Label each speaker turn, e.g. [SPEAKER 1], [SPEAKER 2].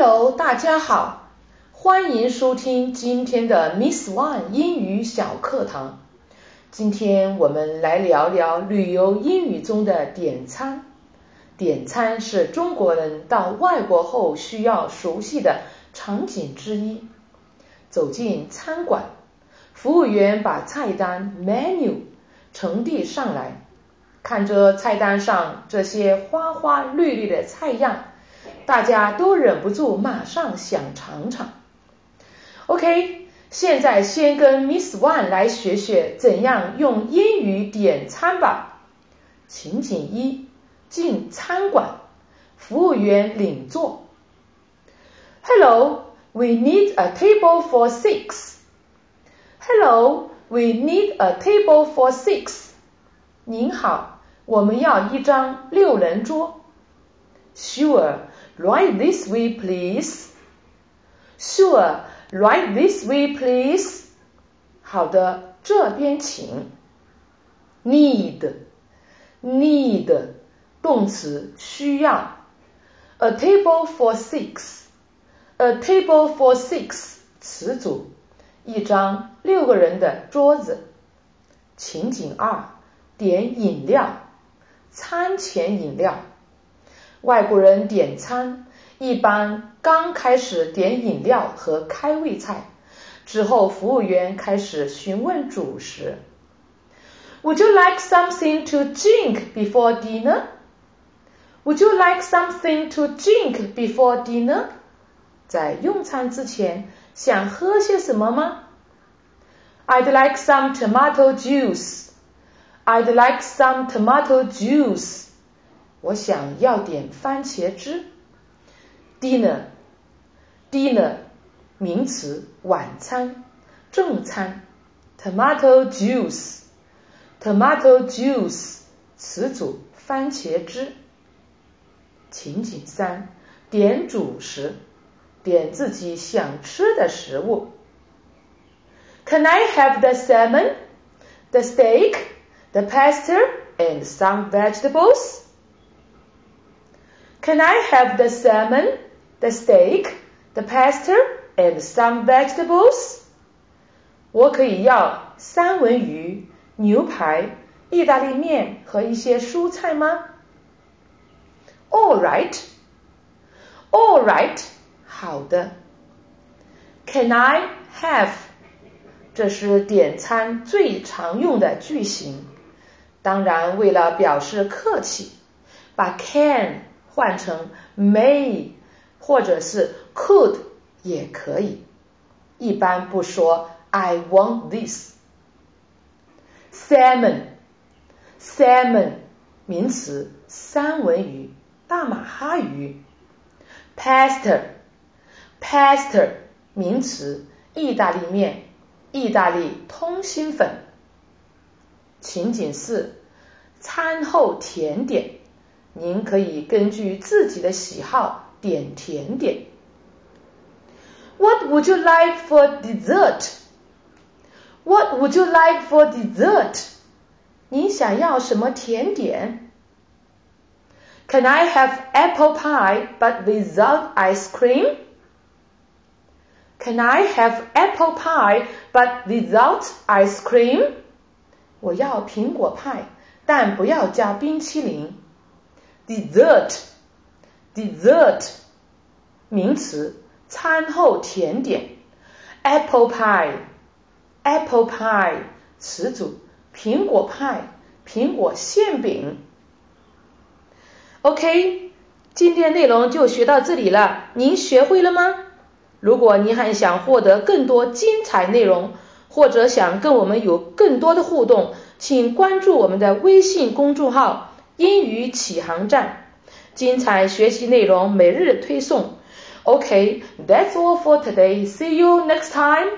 [SPEAKER 1] Hello，大家好，欢迎收听今天的 Miss One 英语小课堂。今天我们来聊聊旅游英语中的点餐。点餐是中国人到外国后需要熟悉的场景之一。走进餐馆，服务员把菜单 menu 呈递上来，看着菜单上这些花花绿绿的菜样。大家都忍不住马上想尝尝。OK，现在先跟 Miss One 来学学怎样用英语点餐吧。情景一：进餐馆，服务员领座。Hello，we need a table for six. Hello，we need a table for six. 您好，我们要一张六人桌。Sure。Right this way, please. Sure, right this way, please. 好的，这边请。Need, need 动词需要。A table for six. A table for six 词组，一张六个人的桌子。情景二，点饮料，餐前饮料。 外国人点餐一般刚开始点饮料和开胃菜，之后服务员开始询问主食。Would you like something to drink before dinner? Would you like something to drink before dinner? 在用餐之前想喝些什么吗？I'd like some tomato juice. I'd like some tomato juice. 我想要点番茄汁。Dinner，dinner，名词，晚餐，正餐。Tomato juice，tomato juice，词组，番茄汁。情景三，点主食，点自己想吃的食物。Can I have the salmon, the steak, the pasta, and some vegetables? Can I have the salmon, the steak, the pasta, and some vegetables? 我可以要三文鱼、牛排、意大利面和一些蔬菜吗？All right, all right，好的。Can I have？这是点餐最常用的句型。当然，为了表示客气，把 can 换成 may 或者是 could 也可以，一般不说 I want this。salmon，salmon 名词，三文鱼、大马哈鱼。pasta，pasta 名词，意大利面、意大利通心粉。情景四，餐后甜点。您可以根据自己的喜好点甜点。What would you like for dessert? What would you like for dessert? 你想要什么甜点？Can I have apple pie but without ice cream? Can I have apple pie but without ice cream? 我要苹果派，但不要加冰淇淋。 dessert，dessert，名词，餐后甜点。apple pie，apple pie，词组，苹果派，苹果馅饼。OK，今天内容就学到这里了，您学会了吗？如果您还想获得更多精彩内容，或者想跟我们有更多的互动，请关注我们的微信公众号。英语启航站，精彩学习内容每日推送。OK，that's all for today. See you next time.